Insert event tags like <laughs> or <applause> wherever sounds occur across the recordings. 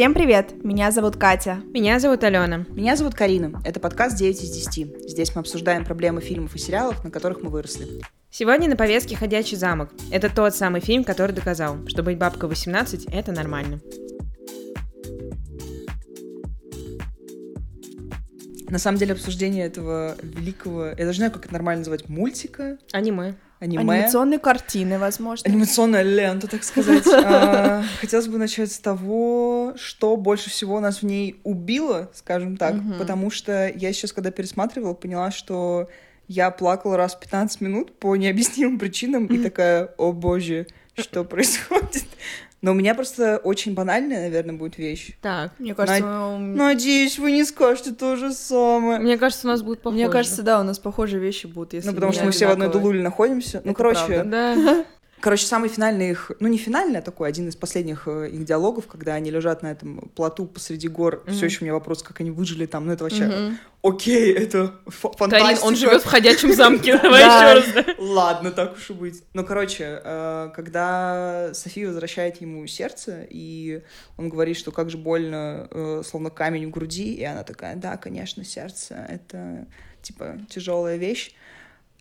Всем привет! Меня зовут Катя. Меня зовут Алена. Меня зовут Карина. Это подкаст 9 из 10. Здесь мы обсуждаем проблемы фильмов и сериалов, на которых мы выросли. Сегодня на повестке «Ходячий замок». Это тот самый фильм, который доказал, что быть бабкой 18 — это нормально. На самом деле обсуждение этого великого, я даже не знаю, как это нормально называть, мультика, Аниме. Аниме. Анимационные картины, возможно. Анимационная лента, так сказать. <laughs> А, Хотелось бы начать с того, что больше всего нас в ней убило, скажем так, потому что я сейчас, когда пересматривала, поняла, что я плакала раз в 15 минут по необъяснимым причинам и <laughs> такая, о боже, что происходит? Но у меня просто очень банальная, наверное, будет вещь. Так. Мне кажется, у- Надеюсь, вы не скажете то же самое. Мне кажется, у нас будет похоже. мне кажется, да, у нас похожие вещи будут, если Ну, потому что мы все в одной дулуле находимся. Ну, Это короче, правда. Да. <laughs> Короче, самый финальный их, ну не финальный, а такой один из последних э, их диалогов, когда они лежат на этом плоту посреди гор. Мгм. Все еще у меня вопрос, как они выжили там. Ну это вообще, Мгм. окей, это ф- Карин, фантастика. он живет в ходячем замке. <laughs> Давай Да. еще раз. Ладно, так уж и быть. Ну, короче, э, когда София возвращает ему сердце, и он говорит, что как же больно, э, словно камень в груди, и она такая, да, конечно, сердце, это, типа, тяжелая вещь.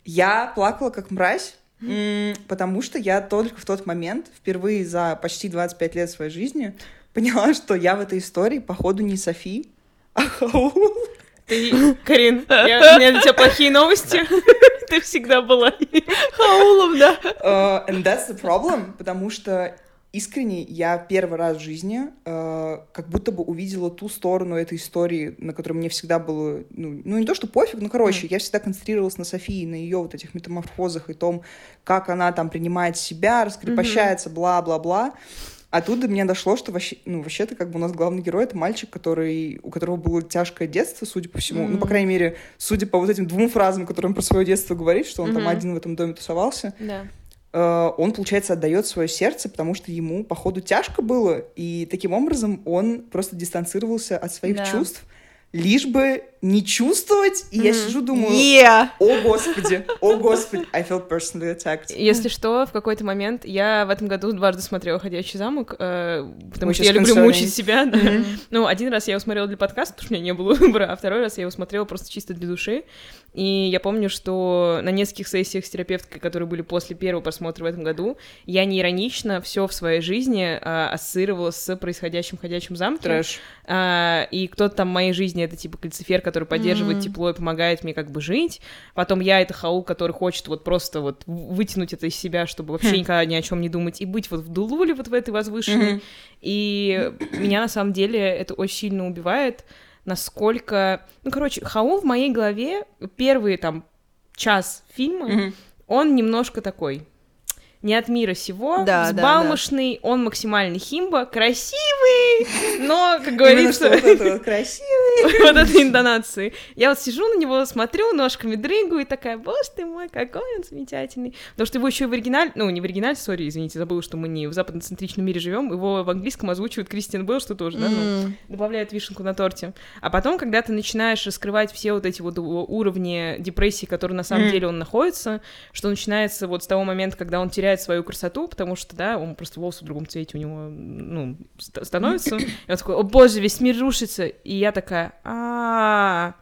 Я плакала как мразь, потому что я только в тот момент, впервые за почти 25 лет своей жизни, поняла, <laughs> что я в этой истории, походу, не Софи, а Хаул. Ты, Карин, я- у меня для тебя плохие новости. Ты всегда была. Хаулов, да. Uh, and that's the problem, потому что искренне я первый раз в жизни uh, как будто бы увидела ту сторону этой истории, на которой мне всегда было, ну, ну не то что пофиг, ну короче, я всегда концентрировалась на Софии, на ее вот этих метаморфозах и том, как она там принимает себя, раскрепощается, бла-бла-бла. А тут до меня дошло, что вообще, ну, вообще-то как бы у нас главный герой — это мальчик, который, у которого было тяжкое детство, судя по всему. Ну, по крайней мере, судя по вот этим двум фразам, которые он про свое детство говорит, что он там Мгм. один в этом доме тусовался Да. Э, он, получается, отдает свое сердце, потому что ему, походу, тяжко было, и таким образом он просто дистанцировался от своих Да. чувств, лишь бы не чувствовать, и я Мгм. сижу, думаю, Yeah. о господи, о господи, I felt personally attacked. Если что, в какой-то момент я в этом году дважды смотрела «Ходячий замок», э, потому что Мучаясь я люблю консервами. мучить себя. да. Мгм. Ну, один раз я его смотрела для подкаста, потому что у меня не было <laughs> выбора, а второй раз я его смотрела просто чисто для души. И я помню, что на нескольких сессиях с терапевткой, которые были после первого просмотра в этом году, я не иронично все в своей жизни а, ассоциировала с происходящим в ходячем замке. Трэш. А, и кто-то там в моей жизни это типа кальцифер, который поддерживает Мгм. тепло и помогает мне как бы жить. Потом я это хаул, который хочет вот просто вот вытянуть это из себя, чтобы вообще Хм. никогда ни о чем не думать и быть вот в дулуле вот в этой возвышенной. Мгм. И меня на самом деле это очень сильно убивает, насколько... Ну, короче, Хаул в моей голове первый там час фильма, Мгм. он немножко такой не от мира сего, Да, да, взбалмошный, он максимальный химба, красивый, но, как говорится, что вот это вот красиво. <laughs> вот этой интонации. Я вот сижу на него, смотрю, ножками дрыгаю, и такая, боже ты мой, какой он замечательный. Потому что его еще в оригинале, ну, не в оригинале, сори, извините, забыла, что мы не в западноцентричном мире живем, его в английском озвучивает Кристиан Белл, что тоже, да, ну, добавляет вишенку на торте. А потом, когда ты начинаешь раскрывать все вот эти вот уровни депрессии, которые на самом деле он находится, что начинается вот с того момента, когда он теряет свою красоту, потому что, да, он просто волосы в другом цвете у него, ну, ст- становится, и <clears throat> он такой, о боже, весь мир рушится, и я такая, а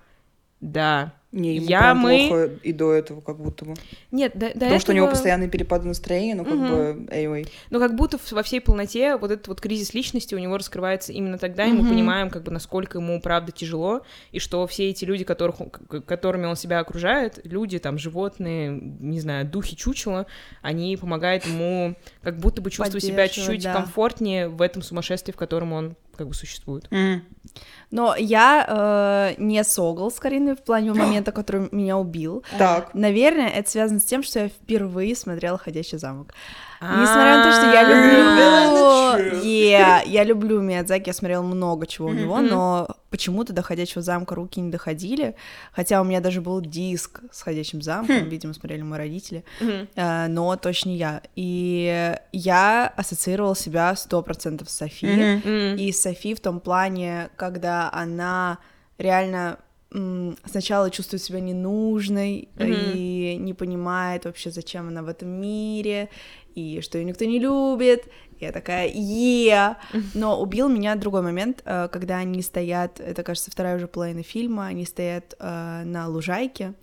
да. Не, ему Я, прям мы- плохо и до этого как будто бы. Нет, до, до Потому что у него этого- постоянные перепады настроения, ну как Мгм. бы, anyway. Ну, как будто во всей полноте вот этот вот кризис личности у него раскрывается именно тогда, и мы понимаем, как бы, насколько ему правда тяжело, и что все эти люди, которых, которыми он себя окружает, люди, там, животные, не знаю, духи чучела, они помогают ему как будто бы чувствовать себя чуть-чуть да. комфортнее в этом сумасшествии, в котором он как бы существует. Мгм. Но я э, не согл с Кариной в плане <gasps> момента, который меня убил. Так. Наверное, это связано с тем, что я впервые смотрела «Ходячий замок». Несмотря на то, что я Really? люблю... Yeah, я люблю Миядзаки, я смотрела много чего у него, но почему-то до «Ходячего замка» руки не доходили, хотя у меня даже был диск с «Ходячим замком», Хм. видимо, смотрели мои родители, э, но точно не я. И я ассоциировала себя 100% с Софи, и Софи в том плане, когда она реально сначала чувствует себя ненужной Мгм. и не понимает вообще, зачем она в этом мире, и что ее никто не любит. Я такая, е Но убил меня другой момент, э, когда они стоят, это, кажется, вторая уже половина фильма, они стоят э, на лужайке,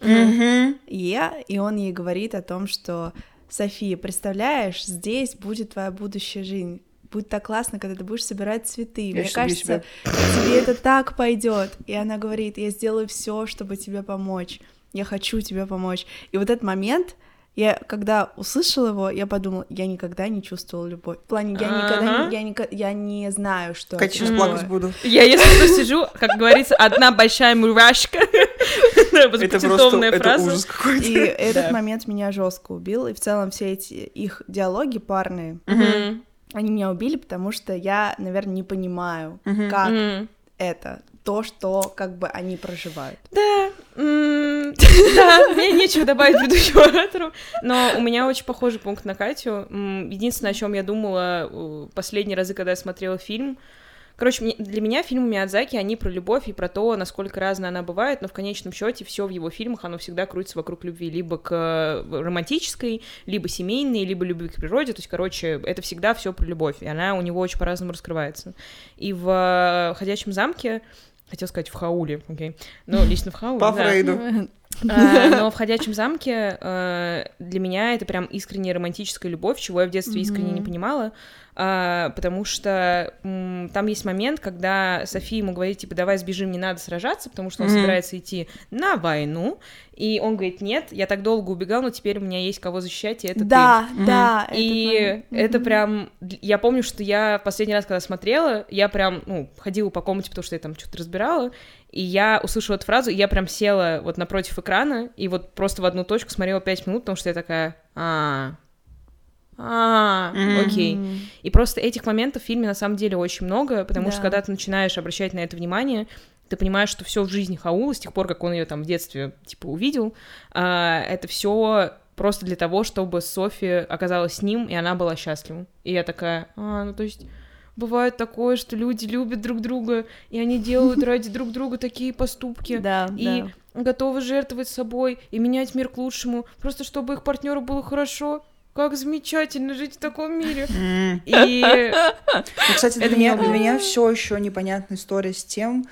е и он ей говорит о том, что София, представляешь, здесь будет твоя будущая жизнь. Будет так классно, когда ты будешь собирать цветы. Я Мне кажется, тебе это так пойдет. И она говорит, я сделаю все, чтобы тебе помочь. Я хочу тебе помочь. И вот этот момент, я когда услышала его, я подумала, я никогда не чувствовала любовь. В плане, я никогда не, я, нико- я не знаю, что Катя, сейчас плакать буду. Я, если что, сижу, как говорится, одна большая мурашка. Это просто это ужас какой-то. И этот момент меня жестко убил. И в целом все эти их диалоги парные, они меня убили, потому что я, наверное, не понимаю, как это, то, что как бы они проживают. Да, <laughs> да, <laughs> мне нечего добавить предыдущему оратору, но у меня очень похожий пункт на Катю. Единственное, о чем я думала последние разы, когда я смотрела фильм, Короче, для меня фильмы Миядзаки, они про любовь и про то, насколько разная она бывает, но в конечном счете все в его фильмах, оно всегда крутится вокруг любви, либо к э, романтической, либо семейной, либо любви к природе, то есть, короче, это всегда все про любовь, и она у него очень по-разному раскрывается. И в «Ходячем замке», хотел сказать в Хауле, окей, ну, лично в Хауле, По да. Фрейду. <laughs> А, <laughs> Но в «Ходячем замке» э, для меня это прям искренняя романтическая любовь, чего я в детстве искренне не понимала, а, потому что там есть момент, когда София ему говорит, типа, давай сбежим, не надо сражаться, потому что он собирается идти на войну, и он говорит, нет, я так долго убегал, но теперь у меня есть кого защищать, и это ты. да, Мгм. да. этот И это прям... Я помню, что я последний раз, когда смотрела, я прям, ну, ходила по комнате, потому что я там что-то разбирала, и я услышала эту фразу, и я прям села вот напротив экрана, и вот просто в одну точку смотрела пять минут, потому что я такая... А, а, окей. И просто этих моментов в фильме на самом деле очень много, потому что Да. когда ты начинаешь обращать на это внимание, ты понимаешь, что все в жизни Хаула, с тех пор, как он ее там в детстве, типа, увидел, а, это все просто для того, чтобы Софи оказалась с ним, и она была счастлива. И я такая, а, ну то есть бывает такое, что люди любят друг друга, и они делают <laughs> ради друг друга такие поступки, Да, и да. готовы жертвовать собой и менять мир к лучшему, просто чтобы их партнеру было хорошо. Как замечательно жить в таком мире. <laughs> И <laughs> Ну, кстати, для Это меня, для меня все еще непонятная история с тем,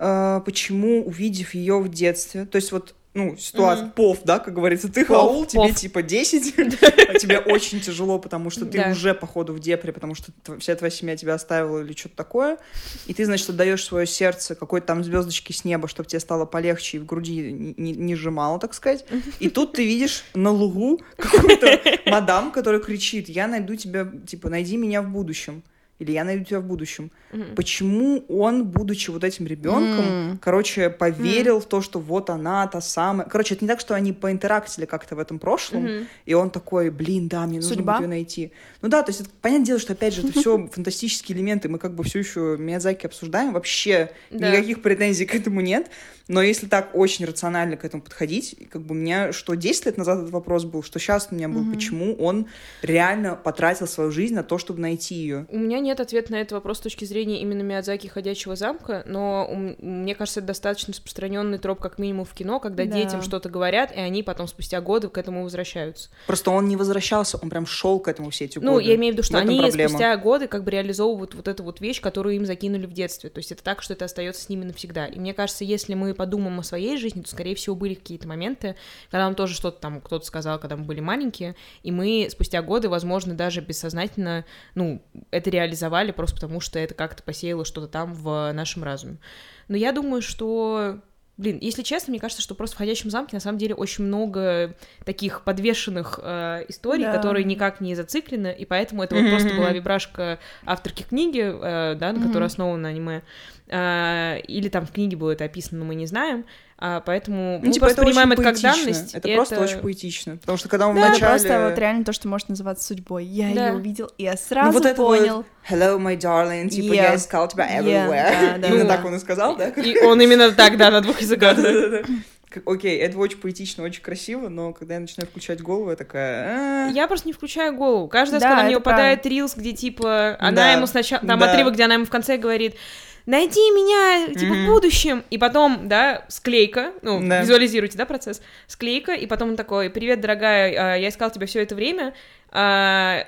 э, почему, увидев ее в детстве, то есть вот ну, ситуация, Мгм. пов, да, как говорится, ты Пов, Хаул, тебе пов. типа 10, <laughs> а тебе очень тяжело, потому что ты уже, походу, в депре, потому что вся твоя семья тебя оставила или что-то такое, и ты, значит, отдаешь свое сердце какой-то там звездочки с неба, чтобы тебе стало полегче и в груди не- не сжимало, так сказать. <laughs> И тут ты видишь на лугу какую-то <laughs> мадам, которая кричит, я найду тебя, типа, найди меня в будущем. Или я найду тебя в будущем. Мгм. Почему он, будучи вот этим ребенком, М. короче, поверил в то, что вот она та самая. Короче, это не так, что они поинтерактили как-то в этом прошлом, Мгм. и он такой, блин, да, мне нужно Судьба? будет ее найти. Ну да, то есть, это, понятное дело, что опять же, это все <laughs> фантастические элементы, мы как бы все еще Миядзаки обсуждаем, вообще Да. никаких претензий к этому нет. Но если так очень рационально к этому подходить, как бы у меня, что 10 лет назад этот вопрос был, что сейчас у меня был, почему он реально потратил свою жизнь на то, чтобы найти ее. У меня нет ответа на этот вопрос с точки зрения именно Миядзаки «Ходячего замка», но мне кажется, это достаточно распространенный троп, как минимум в кино, когда Да. детям что-то говорят, и они потом спустя годы к этому возвращаются. Просто он не возвращался, он прям шел к этому все эти Ну, годы. я имею в виду, что В они проблема. спустя годы как бы реализовывают вот эту вот вещь, которую им закинули в детстве. То есть это так, что это остается с ними навсегда. И мне кажется, если мы подумаем о своей жизни, то, скорее всего, были какие-то моменты, когда нам тоже что-то там кто-то сказал, когда мы были маленькие, и мы спустя годы, возможно, даже бессознательно, ну, это реализовали просто потому, что это как-то посеяло что-то там в нашем разуме. Но я думаю, что Блин, если честно, мне кажется, что просто в «Ходячем замке» на самом деле очень много таких подвешенных э, историй, Да. которые никак не зациклены, и поэтому это вот просто была вибрашка авторки книги, э, да, на которой основано аниме, Э, или там в книге было это описано, но мы не знаем, а, поэтому Ну, мы типа, просто это принимаем это как данность. Это и просто очень поэтично. Потому что когда он Да, вначале... просто вот реально то, что может называться судьбой. Я Да. ее увидел, и я Ну, сразу вот это вот, понял. Hello, my darling, типа, Yeah. я искал тебя Yeah, everywhere. да, да, Именно да. так он и сказал, да? И он именно так, да, на двух языках. Окей, это очень поэтично, очень красиво, но когда я начинаю включать голову, я такая... «А, Я просто не включаю голову. Каждый раз, Да, когда мне это выпадает рилс, где типа она ему сначала, там отрывок, где она ему в конце говорит, найди меня, типа, Мгм. в будущем. И потом, да, склейка, ну, Да. визуализируйте, да, процесс. Склейка, и потом он такой, привет, дорогая, а, я искал тебя все это время,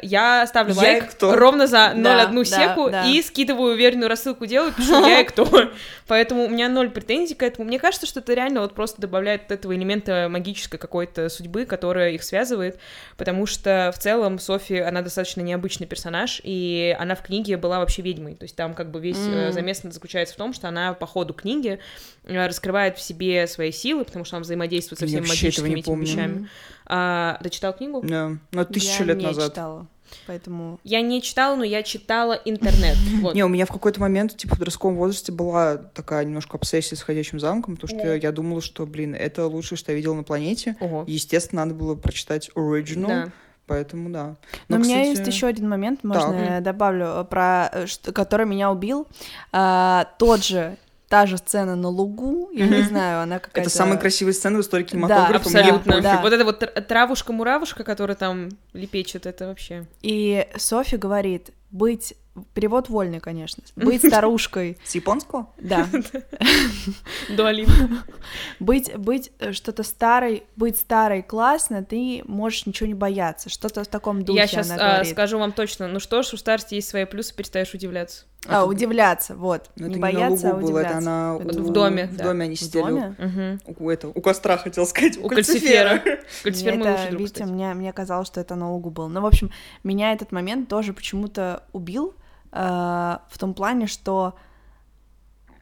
я ставлю Я лайк кто? ровно за 0,1 Да, да, секу да. и скидываю уверенную рассылку делаю, пишу я и кто. <laughs> Поэтому у меня ноль претензий к этому. Мне кажется, что это реально вот просто добавляет этого элемента магической какой-то судьбы, которая их связывает, потому что в целом Софи, она достаточно необычный персонаж, и она в книге была вообще ведьмой. То есть там как бы весь М. замес заключается в том, что она по ходу книги э, раскрывает в себе свои силы, потому что она взаимодействует со всеми магическими этими помню. вещами. А, ты читал книгу? Да, но тысячу Я лет не назад. читала, поэтому... Я не читала, но я читала интернет. <laughs> Вот. Не, у меня в какой-то момент, типа, в подростковом возрасте была такая немножко обсессия с «Ходячим замком», потому что я думала, что, блин, это лучшее, что я видела на планете. Ого. Естественно, надо было прочитать оригинал, Да. поэтому да. Но, у меня кстати, есть еще один момент, можно Так. я добавлю, э, про э, который меня убил. А, тот же, та же сцена на лугу, я не знаю, она какая-то... Это самая красивая сцена в истории кинематографа. мне Абсолютно. Да. Вот это вот тр- травушка-муравушка, которая там лепечет, это вообще. И Софи говорит, быть... Перевод вольный, конечно. <laughs> Быть старушкой, С японского? да. <laughs> Дуалин. <laughs> Быть, быть э, что-то старой, быть старой классно, ты можешь ничего не бояться. Что-то в таком духе Я сейчас она говорит. скажу вам точно. Ну что ж, у старости есть свои плюсы, перестаешь удивляться. А, Это- удивляться, вот. Ну, не это бояться, на а лугу было, это удивляться. она Это у- в доме, В да. доме они В сидели. доме? Мгм. У, это, у костра, хотел сказать, у, У кальцифера. Кальцифер мой это, лучший друг, видите, мне, мне казалось, что это на лугу был. Ну, в общем, меня этот момент тоже почему-то убил э, в том плане, что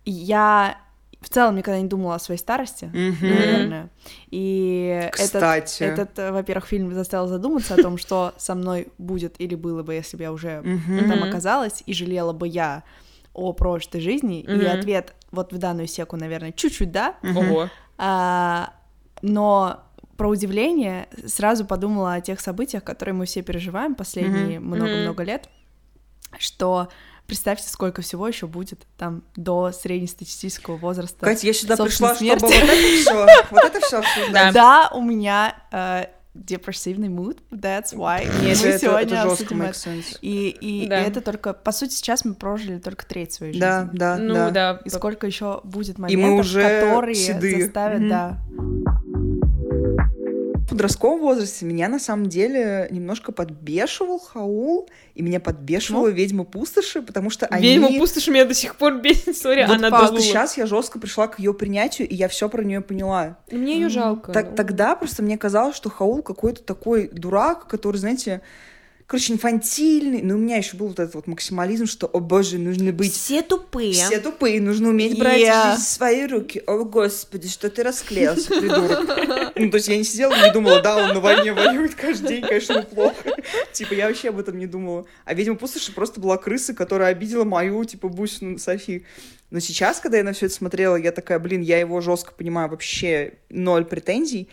я в целом никогда не думала о своей старости, Мгм. наверное. И этот, Кстати. этот, э, во-первых, фильм заставил задуматься о том, что со мной будет или было бы, если бы я уже Мгм. там оказалась, и жалела бы я о прошлой жизни. И Мгм. ответ вот в данную секу, наверное, чуть-чуть да. Ого. а, но про удивление сразу подумала о тех событиях, которые мы все переживаем последние много-много лет, что представьте, сколько всего еще будет там до среднестатистического возраста. Катя, я сюда пришла, чтобы смерти. вот это все, <laughs> вот это все обсуждать. Да, у меня э, депрессивный mood, that's why мы Нет, это, сегодня это жестко make sense. И, и Да. это только, по сути, сейчас мы прожили только треть своей жизни. Да, да, Ну да. да. И сколько еще будет И мы моментов, уже которые седые. заставят, Мгм. да. Подростковом возрасте меня на самом деле немножко подбешивал Хаул, и меня подбешивала ведьма пустоши, потому что они... Ведьма пустошь меня до сих пор <laughs> бесит, сори, Вот она просто сейчас я жестко пришла к ее принятию, и я все про нее поняла. Ну, Мне ее жалко. Так, тогда просто мне казалось, что Хаул какой-то такой дурак, который, знаете, короче, инфантильный. Но у меня еще был вот этот вот максимализм, что, о боже, нужно быть Все тупые. Все тупые, нужно уметь брать Yeah. жизнь в свои руки. О, господи, что ты расклеился, придурок. <laughs> Ну, то есть я не сидела и не думала, да, он на войне воюет каждый день, конечно, плохо. Типа, я вообще об этом не думала. А, видимо, пустоши просто была крыса, которая обидела мою, типа, бусину Софи. Но сейчас, когда я на все это смотрела, я такая, блин, я его жестко понимаю, вообще ноль претензий.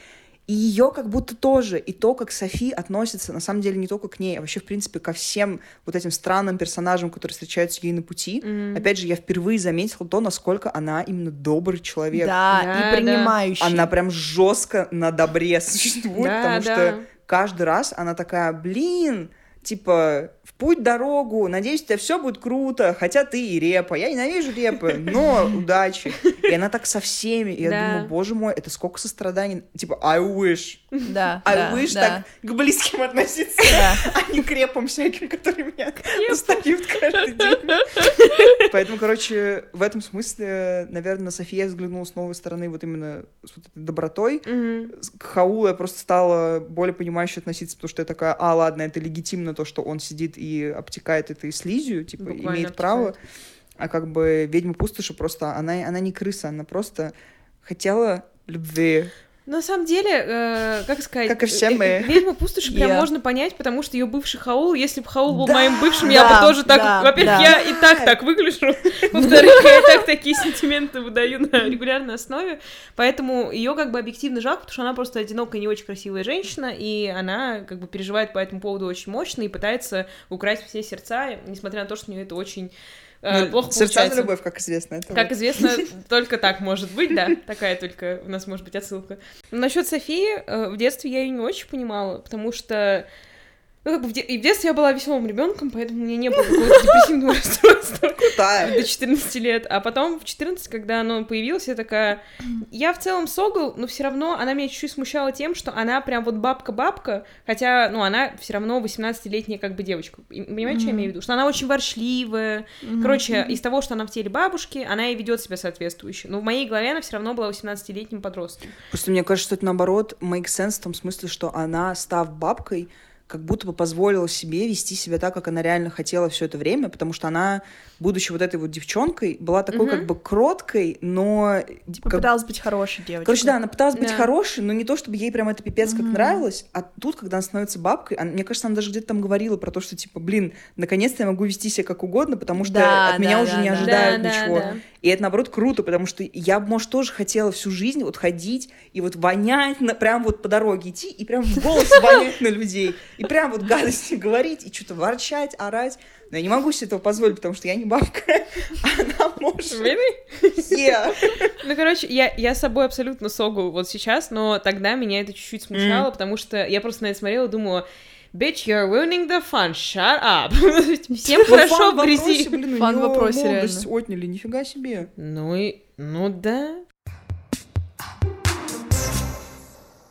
И ее как будто тоже, и то, как Софи относится, на самом деле, не только к ней, а вообще, в принципе, ко всем вот этим странным персонажам, которые встречаются ей на пути. Мгм. Опять же, я впервые заметила то, насколько она именно добрый человек. Да, Да, и да. принимающий. Она прям жестко на добре <laughs> существует, Да, потому да. что каждый раз она такая, блин, типа, в путь дорогу, надеюсь, у тебя все будет круто, хотя ты и репа, я ненавижу репы, но удачи. И она так со всеми, и я Да. думаю, боже мой, это сколько состраданий, типа, I wish, <laughs> Да, I да, wish да. так к близким относиться, Да. а не к репам всяким, которые меня достают каждый день. Поэтому, короче, в этом смысле, наверное, София взглянула с новой стороны вот именно с вот этой добротой. Мгм. К Хаулу я просто стала более понимающе относиться, потому что я такая, а, ладно, это легитимно то, что он сидит и обтекает этой слизью, типа, Буквально имеет право. А как бы ведьма пустоши просто, она, она не крыса, она просто хотела любви. На самом деле, э, как сказать... Как и все э, мы. э, Ведьму пустоши прям Я. можно понять, потому что ее бывший Хаул, если бы Хаул был Да, моим бывшим, я да, бы тоже так... да, Во-первых, да. я и так так выгляжу. <laughs> Во-вторых, я и так такие сентименты выдаю на регулярной основе. Поэтому ее как бы объективно жалко, потому что она просто одинокая, не очень красивая женщина, и она как бы переживает по этому поводу очень мощно и пытается украсть все сердца, несмотря на то, что у нее это очень э, Ну, плохо получается. любовь, как известно. Это Как вот. известно, <laughs> только так может быть, да. Такая только у нас может быть отсылка. Насчет Софии, э, в детстве я ее не очень понимала, потому что Ну, как бы в, де- и в детстве я была веселым ребенком, поэтому у меня не было какого-то депрессивного <laughs> расстройства Крутая. до 14 лет. А потом в 14, когда оно появилось, я такая... Я в целом согл, но все равно она меня чуть-чуть смущала тем, что она прям вот бабка-бабка, хотя, ну, она все равно 18-летняя как бы девочка. И Понимаете, что я имею в виду? Что она очень ворчливая. Короче, из того, что она в теле бабушки, она и ведет себя соответствующе. Но в моей голове она все равно была 18-летним подростком. Просто мне кажется, что это наоборот make sense в том смысле, что она, став бабкой, как будто бы позволила себе вести себя так, как она реально хотела все это время, потому что она, будучи вот этой вот девчонкой, была такой Мгм. как бы кроткой, но... Типа как- пыталась быть хорошей девочкой. Короче, да, она пыталась быть Да. хорошей, но не то, чтобы ей прям это пипец как Мгм. нравилось, а тут, когда она становится бабкой, она- мне кажется, она даже где-то там говорила про то, что, типа, блин, наконец-то я могу вести себя как угодно, потому что Да, от меня да, уже да, не да. ожидают Да, да, ничего. да. И это, наоборот, круто, потому что я, может, тоже хотела всю жизнь вот ходить и вот вонять, на, прям вот по дороге идти и прям в голос <laughs> вонять на людей. И прям вот гадости говорить, и что-то ворчать, орать. Но я не могу себе этого позволить, потому что я не бабка, <laughs> она может. Really? Yeah. <laughs> Ну, короче, я, я с собой абсолютно согл вот сейчас, но тогда меня это чуть-чуть смущало, потому что я просто на это смотрела и думала, bitch, you're ruining the fun, shut up. <laughs> Всем Ну, хорошо в грязи. вопросе, блин, Фан вопросе, молодость отняли, нифига себе. Ну и, ну да.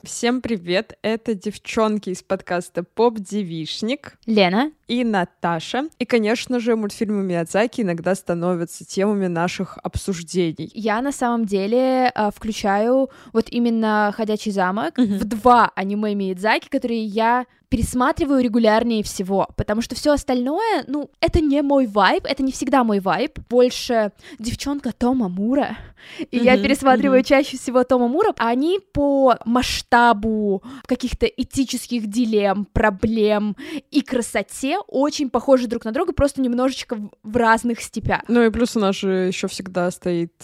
Всем привет! Это девчонки из подкаста Поп Девишник Лена. и Наташа. И, конечно же, мультфильмы Миядзаки иногда становятся темами наших обсуждений. Я на самом деле э, включаю вот именно «Ходячий замок» Мгм. в два аниме Миядзаки, которые я пересматриваю регулярнее всего, потому что все остальное, ну, это не мой вайб, это не всегда мой вайб, больше девчонка Тома Мура, и я Мгм, пересматриваю мгм. чаще всего Тома Мура, а они по масштабу каких-то этических дилемм, проблем и красоте очень похожи друг на друга, просто немножечко в- разных степях. Ну и плюс у нас же еще всегда стоит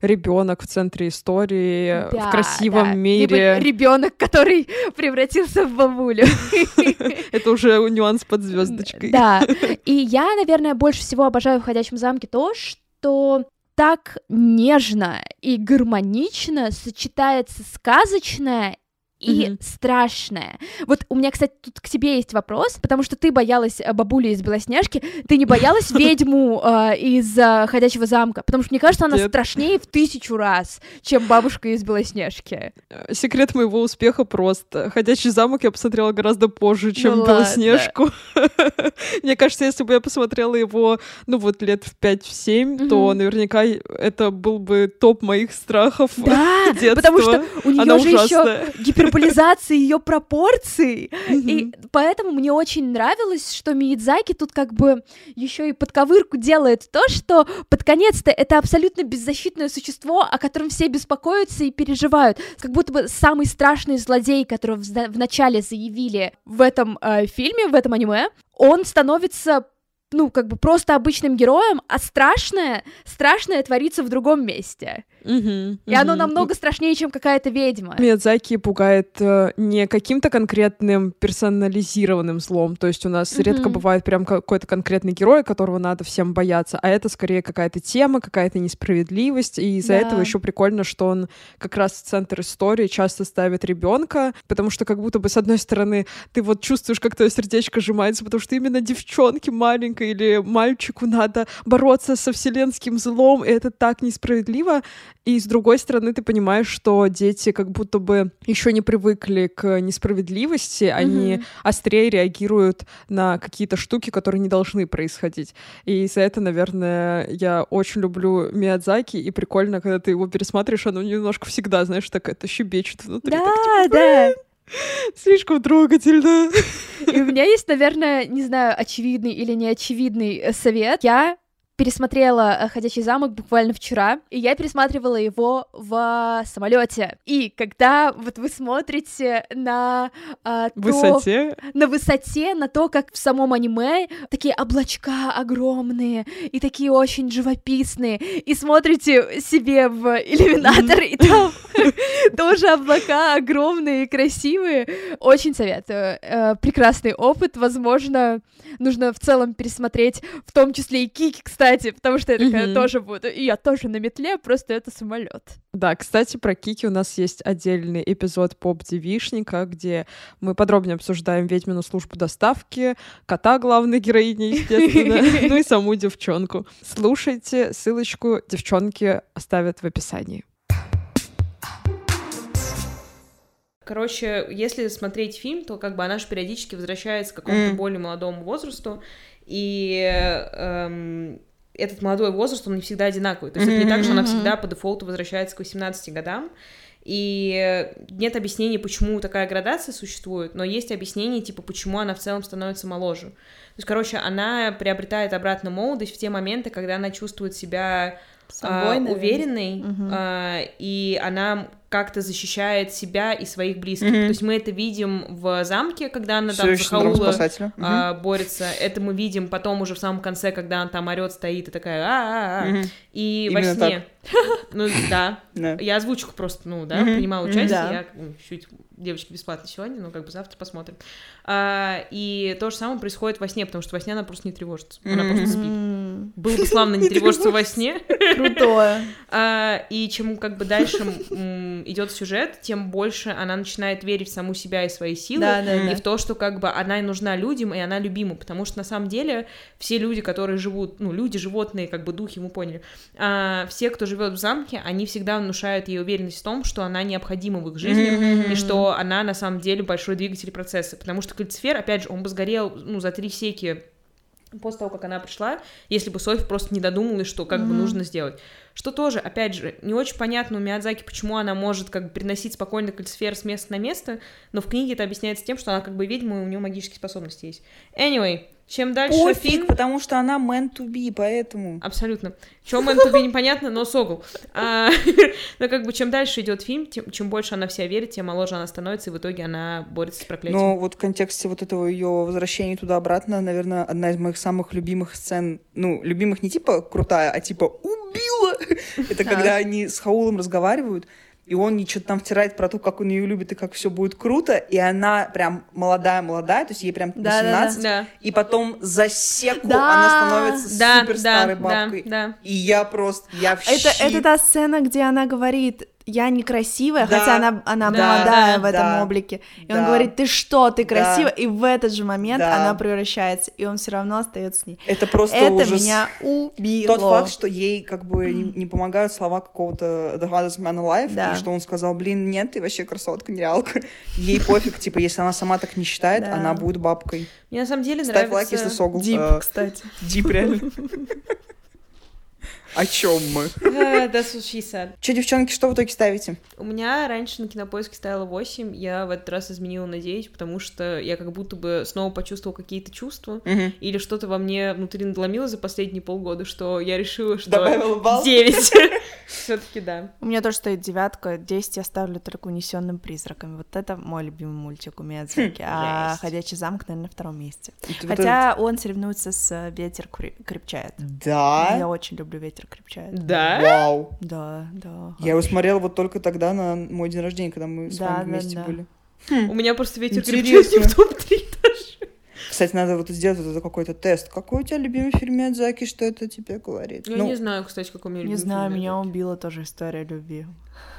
ребенок в центре истории, э, в красивом мире. ребенок, который превратился в бабулю. <laughs> <laughs> Это уже нюанс под звездочкой. Да. И я, наверное, больше всего обожаю в «Ходячем замке» то, что так нежно и гармонично сочетается сказочное и Мгм. страшное. Вот у меня, кстати, тут к тебе есть вопрос, потому что ты боялась э, бабули из Белоснежки, ты не боялась <laughs> ведьму э, из э, Ходячего замка? Потому что мне кажется, она Нет. страшнее в тысячу раз, чем бабушка из Белоснежки. Э, Секрет моего успеха просто. Ходячий замок я посмотрела гораздо позже, чем Ну. Белоснежку. <laughs> Мне кажется, если бы я посмотрела его, ну вот лет в 5-7, то наверняка это был бы топ моих страхов. Да, <laughs> потому что у нее же еще ужасная. Гиперболизация ее пропорций. И поэтому мне очень нравилось, что Миядзаки тут как бы еще и подковырку делает то, что под конец-то это абсолютно беззащитное существо, о котором все беспокоятся и переживают. Как будто бы самый страшный злодей, которого вначале заявили в этом э, фильме, в этом аниме, он становится ну, как бы просто обычным героем, а страшное, страшное творится в другом месте. И оно намного страшнее, чем какая-то ведьма. Миядзаки пугает э, не каким-то конкретным персонализированным злом, то есть у нас редко бывает прям какой-то конкретный герой, которого надо всем бояться, а это скорее какая-то тема, какая-то несправедливость, и из-за Да. этого еще прикольно, что он как раз в центр истории часто ставит ребенка, потому что как будто бы с одной стороны ты вот чувствуешь, как твое сердечко сжимается, потому что именно девчонке маленькой или мальчику надо бороться со вселенским злом, и это так несправедливо, и с другой стороны, ты понимаешь, что дети как будто бы еще не привыкли к несправедливости, они Мгм. острее реагируют на какие-то штуки, которые не должны происходить. И за это, наверное, я очень люблю Миядзаки, и прикольно, когда ты его пересматриваешь, оно немножко всегда, знаешь, так это щебечет внутри. так Да, да. слишком трогательно. И у меня <laughs> есть, наверное, не знаю, очевидный или неочевидный э, совет. Я пересмотрела э, «Ходячий замок» буквально вчера, и я пересматривала его в самолете. И когда вот вы смотрите на а, то- Высоте. на высоте, на то, как в самом аниме такие облачка огромные и такие очень живописные, и смотрите себе в иллюминатор, и там <laughs> тоже облака огромные и красивые. Очень советую. Э, Прекрасный опыт, возможно, нужно в целом пересмотреть, в том числе и Кики, кстати, кстати, потому что я такая Мгм. тоже буду. И я тоже на метле, просто это самолет. Да, кстати, про Кики у нас есть отдельный эпизод поп-девишника, где мы подробнее обсуждаем ведьмину службу доставки, кота главной героини, естественно, <laughs> ну и саму девчонку. Слушайте, ссылочку девчонки оставят в описании. Короче, если смотреть фильм, то как бы она же периодически возвращается к какому-то Мгм. более молодому возрасту, и эм, этот молодой возраст, он не всегда одинаковый. То есть это не так, что она всегда по дефолту возвращается к 18 годам, и нет объяснений, почему такая градация существует, но есть объяснение, типа, почему она в целом становится моложе. То есть, короче, она приобретает обратно молодость в те моменты, когда она чувствует себя Собой, а, уверенной, Мгм. а, и она как-то защищает себя и своих близких. Мгм. То есть мы это видим в замке, когда она там за Хаула а, борется. Это мы видим потом уже в самом конце, когда она там орет, стоит и такая а Мгм. И во сне. Ну да. Я озвучку просто, ну да, принимала участие. Я ну, чуть девочки бесплатно сегодня, но как бы завтра посмотрим. А, и то же самое происходит во сне, потому что во сне она просто не тревожится. Она Мгм. просто спит. Было бы <laughs> славно не тревожиться во сне. Крутое. А, и чем как бы дальше идет сюжет, тем больше она начинает верить в саму себя и свои силы, Да, да, и да. в то, что как бы она и нужна людям, и она любима, потому что на самом деле все люди, которые живут, ну, люди, животные, как бы духи, мы поняли, а, все, кто живет в замке, они всегда внушают ей уверенность в том, что она необходима в их жизни, и что она на самом деле большой двигатель процесса, потому что кальцифер, опять же, он бы сгорел, ну, за три секи после того, как она пришла, если бы Софи просто не додумалась, что как бы Мгм. нужно сделать. Что тоже, опять же, не очень понятно у Миядзаки, почему она может как бы переносить спокойно кальцифер с места на место, но в книге это объясняется тем, что она как бы ведьма, и у нее магические способности есть. Anyway, чем дальше Пофиг, фильм... потому что она meant to be, поэтому. Абсолютно. Чем это тебе непонятно, но согл. А, <laughs> но как бы чем дальше идет фильм, тем, чем больше она вся верит, тем моложе она становится, и в итоге она борется с проклятием. Но вот в контексте вот этого ее возвращения туда-обратно, наверное, одна из моих самых любимых сцен, ну, любимых не типа крутая, а типа убила. <laughs> Это когда они с Хаулом разговаривают, и он ей что-то там втирает про то, как он ее любит и как все будет круто, и она прям молодая-молодая, то есть ей прям Да-да-да. 18, Да. и потом за секу Да. она становится Да, супер да, старой да, бабкой. да. И я просто, я в Это, это та сцена, где она говорит, я некрасивая, Да, хотя она, она да, молодая да, в этом да, облике. И да. он говорит, ты что, ты Да. красивая? И в этот же момент Да. она превращается, и он все равно остается с ней. Это просто это ужас. меня убило. Тот факт, что ей как бы не, не помогают слова какого-то The Hardest Man Alive, Да. и что он сказал, блин, нет, ты вообще красотка, нереалка. Ей пофиг, типа, если она сама так не считает, Да. она будет бабкой. Мне на самом деле Ставь нравится... лайк, если согл. Дип, э, кстати. Дип, реально. <laughs> О чем мы? That's what she said. Че, девчонки, что в итоге ставите? У меня раньше на кинопоиске стояло 8, я в этот раз изменила на 9, потому что я как будто бы снова почувствовала какие-то чувства, или что-то во мне внутри надломило за последние полгода, что я решила, что Добавила балл? 9. <laughs> Все-таки да. У меня тоже стоит девятка, 10 я ставлю только унесенным призраками. Вот это мой любимый мультик у Миядзаки. а жесть. Ходячий замок, наверное, на втором месте. Хотя он соревнуется с Ветер крепчает. Да? Я очень люблю Ветер крепчает. Да? Вау. Да, да. Я его смотрела вот только тогда на мой день рождения, когда мы с Да, вами вместе да. были. У меня просто ветер Интересно. крепчает не в топ-3 даже. Кстати, надо вот сделать вот это какой-то тест. Какой у тебя любимый фильм Миядзаки, что это тебе говорит? Я Ну, не знаю, кстати, какой у меня Не любимый знаю, фильм меня убила тоже история любви.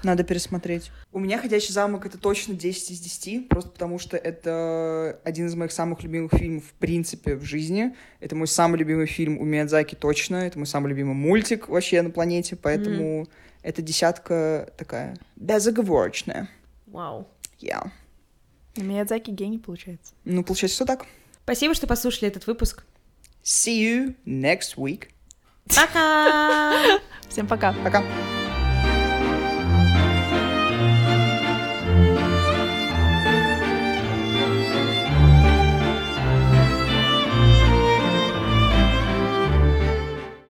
Надо пересмотреть. У меня «Ходячий замок» — это точно 10 из 10, просто потому что это один из моих самых любимых фильмов в принципе в жизни. Это мой самый любимый фильм у Миядзаки точно. Это мой самый любимый мультик вообще на планете, поэтому эта десятка такая безоговорочная. Вау. Я. Миядзаки гений получается. Ну, получается, что так. Спасибо, что послушали этот выпуск. See you next week. Пока! Всем пока. Пока.